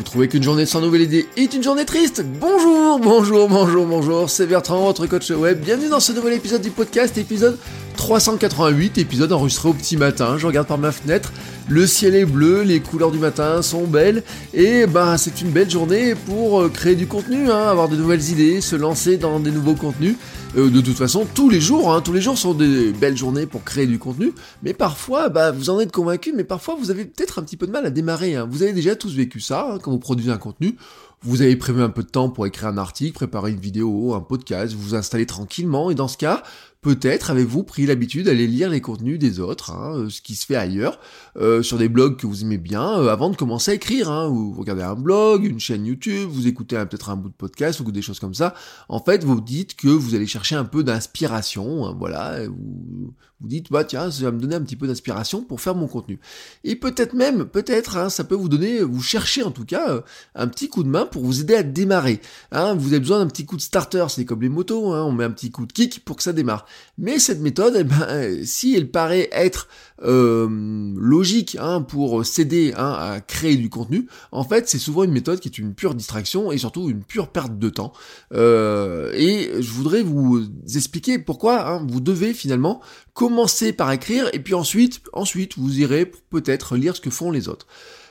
Vous trouvez qu'une journée sans nouvelle idée est une journée triste Bonjour, bonjour, bonjour, bonjour, c'est Bertrand, votre coach web. Bienvenue dans ce nouvel épisode du podcast, épisode 388, épisode enregistré au petit matin. Je regarde par ma fenêtre, le ciel est bleu, les couleurs du matin sont belles, et ben c'est une belle journée pour euh, créer du contenu, hein, avoir de nouvelles idées, se lancer dans des nouveaux contenus. Euh, de toute façon, tous les jours, hein, tous les jours sont des belles journées pour créer du contenu, mais parfois, bah, vous en êtes convaincu, mais parfois vous avez peut-être un petit peu de mal à démarrer. hein. Vous avez déjà tous vécu ça hein, quand vous produisez un contenu. Vous avez prévu un peu de temps pour écrire un article, préparer une vidéo, un podcast, vous vous installez tranquillement, et dans ce cas, peut-être avez-vous pris l'habitude d'aller lire les contenus des autres, hein, euh, ce qui se fait ailleurs, euh, sur des blogs que vous aimez bien, euh, avant de commencer à écrire. Hein, vous regardez un blog, une chaîne YouTube, vous écoutez peut-être un bout de podcast ou des choses comme ça. En fait, vous dites que vous allez chercher un peu d'inspiration, hein, voilà. Vous, vous dites, bah tiens, ça va me donner un petit peu d'inspiration pour faire mon contenu. Et peut-être même, peut-être, hein, ça peut vous donner, vous chercher en tout cas, euh, un petit coup de main pour vous aider à démarrer. Hein, vous avez besoin d'un petit coup de starter, c'est comme les motos, hein, on met un petit coup de kick pour que ça démarre. Mais cette méthode, eh ben, euh, si elle paraît être euh, logique hein, pour s'aider à créer du contenu, en fait, c'est souvent une méthode qui est une pure distraction et surtout une pure perte de temps. Euh, et je voudrais vous expliquer pourquoi vous devez finalement commencer par écrire et puis ensuite, ensuite, vous irez peut-être lire ce que font les autres.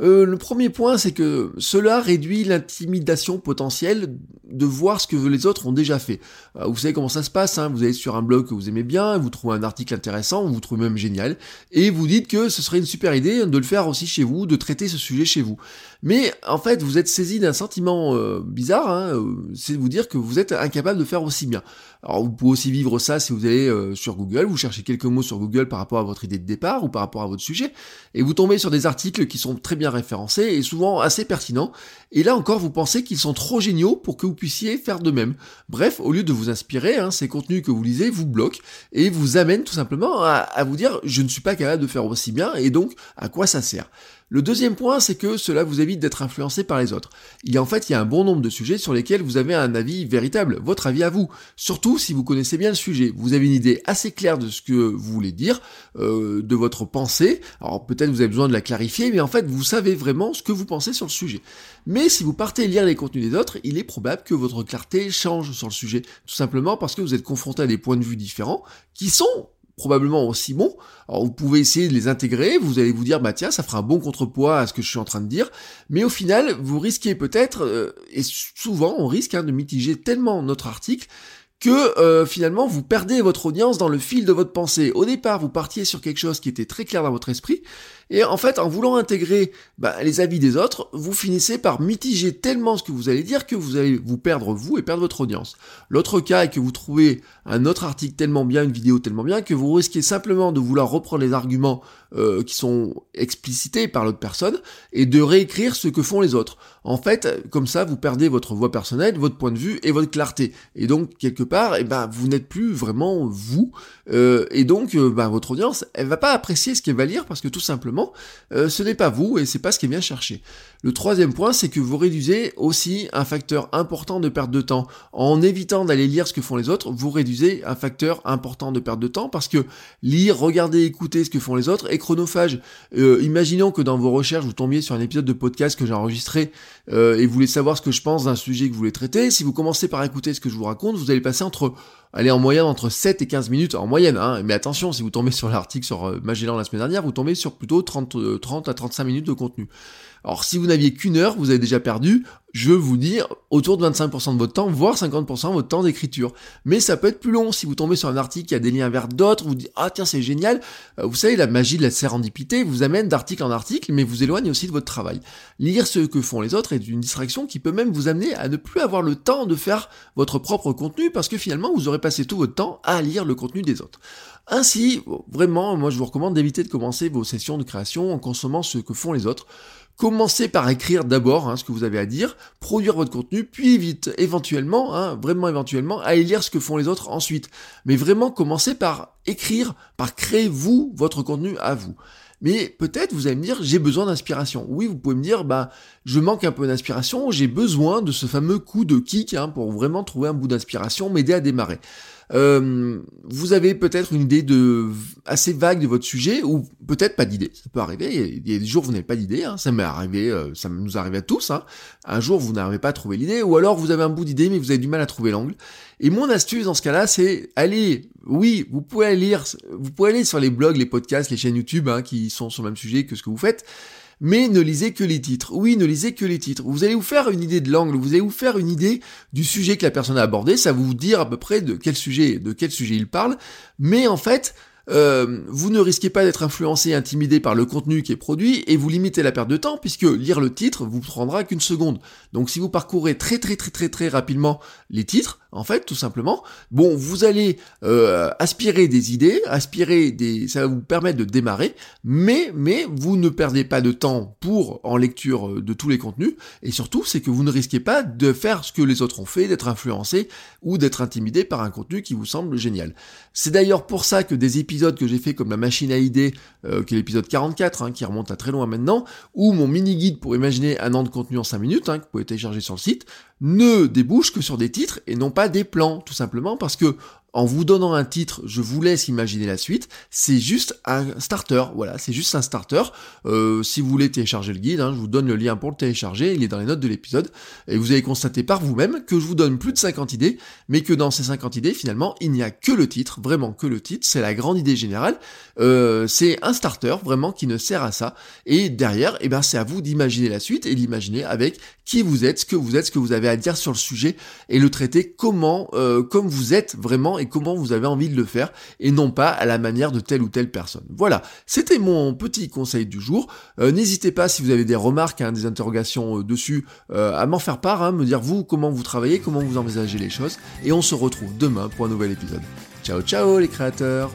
Euh, le premier point, c'est que cela réduit l'intimidation potentielle de voir ce que les autres ont déjà fait. Euh, vous savez comment ça se passe, hein, vous allez sur un blog que vous aimez bien, vous trouvez un article intéressant, vous trouvez même génial, et vous dites que ce serait une super idée de le faire aussi chez vous, de traiter ce sujet chez vous. Mais en fait, vous êtes saisi d'un sentiment euh, bizarre, hein, euh, c'est de vous dire que vous êtes incapable de faire aussi bien. Alors vous pouvez aussi vivre ça si vous allez euh, sur Google, vous cherchez quelques mots sur Google par rapport à votre idée de départ ou par rapport à votre sujet, et vous tombez sur des articles qui sont très bien référencés et souvent assez pertinents, et là encore vous pensez qu'ils sont trop géniaux pour que vous puissiez faire de même. Bref, au lieu de vous inspirer, hein, ces contenus que vous lisez vous bloquent et vous amènent tout simplement à, à vous dire je ne suis pas capable de faire aussi bien, et donc à quoi ça sert? Le deuxième point, c'est que cela vous évite d'être influencé par les autres. Il y a en fait, il y a un bon nombre de sujets sur lesquels vous avez un avis véritable, votre avis à vous. Surtout si vous connaissez bien le sujet, vous avez une idée assez claire de ce que vous voulez dire, euh, de votre pensée. Alors peut-être vous avez besoin de la clarifier, mais en fait, vous savez vraiment ce que vous pensez sur le sujet. Mais si vous partez lire les contenus des autres, il est probable que votre clarté change sur le sujet, tout simplement parce que vous êtes confronté à des points de vue différents qui sont probablement aussi bons. Alors vous pouvez essayer de les intégrer, vous allez vous dire bah tiens ça fera un bon contrepoids à ce que je suis en train de dire, mais au final vous risquez peut-être euh, et souvent on risque hein, de mitiger tellement notre article que euh, finalement vous perdez votre audience dans le fil de votre pensée. Au départ, vous partiez sur quelque chose qui était très clair dans votre esprit, et en fait, en voulant intégrer bah, les avis des autres, vous finissez par mitiger tellement ce que vous allez dire que vous allez vous perdre vous et perdre votre audience. L'autre cas est que vous trouvez un autre article tellement bien, une vidéo tellement bien, que vous risquez simplement de vouloir reprendre les arguments euh, qui sont explicités par l'autre personne et de réécrire ce que font les autres. En fait, comme ça, vous perdez votre voix personnelle, votre point de vue et votre clarté. Et donc, quelque part, eh ben, vous n'êtes plus vraiment vous. Euh, et donc, euh, ben, votre audience, elle va pas apprécier ce qu'elle va lire parce que tout simplement, euh, ce n'est pas vous et c'est pas ce qu'elle vient chercher. Le troisième point, c'est que vous réduisez aussi un facteur important de perte de temps. En évitant d'aller lire ce que font les autres, vous réduisez un facteur important de perte de temps parce que lire, regarder, écouter ce que font les autres est chronophage. Euh, imaginons que dans vos recherches, vous tombiez sur un épisode de podcast que j'ai enregistré euh, et vous voulez savoir ce que je pense d'un sujet que vous voulez traiter. Si vous commencez par écouter ce que je vous raconte, vous allez passer entre allez en moyenne entre 7 et 15 minutes, en moyenne, hein, mais attention, si vous tombez sur l'article sur euh, Magellan la semaine dernière, vous tombez sur plutôt 30, euh, 30 à 35 minutes de contenu. Alors si vous n'aviez qu'une heure, vous avez déjà perdu, je vous dire, autour de 25% de votre temps, voire 50% de votre temps d'écriture. Mais ça peut être plus long si vous tombez sur un article qui a des liens vers d'autres, vous dites, ah tiens c'est génial, Euh, vous savez, la magie de la sérendipité vous amène d'article en article, mais vous éloigne aussi de votre travail. Lire ce que font les autres est une distraction qui peut même vous amener à ne plus avoir le temps de faire votre propre contenu, parce que finalement vous aurez passer tout votre temps à lire le contenu des autres. Ainsi, vraiment, moi je vous recommande d'éviter de commencer vos sessions de création en consommant ce que font les autres. Commencez par écrire d'abord hein, ce que vous avez à dire, produire votre contenu, puis vite, éventuellement, hein, vraiment éventuellement, à lire ce que font les autres ensuite. Mais vraiment, commencez par écrire, par créer vous, votre contenu à vous. Mais peut-être vous allez me dire j'ai besoin d'inspiration. Oui, vous pouvez me dire bah je manque un peu d'inspiration, j'ai besoin de ce fameux coup de kick hein, pour vraiment trouver un bout d'inspiration, m'aider à démarrer. Euh, vous avez peut-être une idée de assez vague de votre sujet ou peut-être pas d'idée. Ça peut arriver. Il y a des jours où vous n'avez pas d'idée. Hein. Ça m'est arrivé, euh, ça nous arrive à tous. Hein. Un jour vous n'arrivez pas à l'idée ou alors vous avez un bout d'idée mais vous avez du mal à trouver l'angle. Et mon astuce dans ce cas-là, c'est allez, oui, vous pouvez lire, vous pouvez aller sur les blogs, les podcasts, les chaînes YouTube hein, qui sont sur le même sujet que ce que vous faites mais ne lisez que les titres. Oui, ne lisez que les titres. Vous allez vous faire une idée de l'angle, vous allez vous faire une idée du sujet que la personne a abordé, ça va vous dire à peu près de quel sujet, de quel sujet il parle, mais en fait, euh, vous ne risquez pas d'être influencé et intimidé par le contenu qui est produit et vous limitez la perte de temps puisque lire le titre vous prendra qu'une seconde. Donc si vous parcourez très très très très très rapidement les titres, en fait, tout simplement, bon, vous allez euh, aspirer des idées, aspirer des, ça va vous permettre de démarrer, mais mais vous ne perdez pas de temps pour en lecture euh, de tous les contenus et surtout c'est que vous ne risquez pas de faire ce que les autres ont fait, d'être influencé ou d'être intimidé par un contenu qui vous semble génial. C'est d'ailleurs pour ça que des épisodes que j'ai fait comme la machine à idées, euh, qui est l'épisode 44, hein, qui remonte à très loin maintenant, ou mon mini-guide pour imaginer un an de contenu en 5 minutes, hein, que vous pouvez télécharger sur le site, ne débouche que sur des titres et non pas des plans, tout simplement parce que en vous donnant un titre, je vous laisse imaginer la suite. C'est juste un starter, voilà, c'est juste un starter. Euh, si vous voulez télécharger le guide, hein, je vous donne le lien pour le télécharger, il est dans les notes de l'épisode. Et vous allez constater par vous-même que je vous donne plus de 50 idées, mais que dans ces 50 idées, finalement, il n'y a que le titre, vraiment que le titre, c'est la grande idée générale. Euh, c'est un starter, vraiment, qui ne sert à ça. Et derrière, eh ben, c'est à vous d'imaginer la suite et d'imaginer avec qui vous êtes, ce que vous êtes, ce que vous avez à dire sur le sujet et le traiter comment, euh, comme vous êtes vraiment et comment vous avez envie de le faire et non pas à la manière de telle ou telle personne. Voilà, c'était mon petit conseil du jour. Euh, n'hésitez pas si vous avez des remarques, hein, des interrogations euh, dessus, à m'en faire part, hein, me dire vous comment vous travaillez, comment vous envisagez les choses et on se retrouve demain pour un nouvel épisode. Ciao ciao les créateurs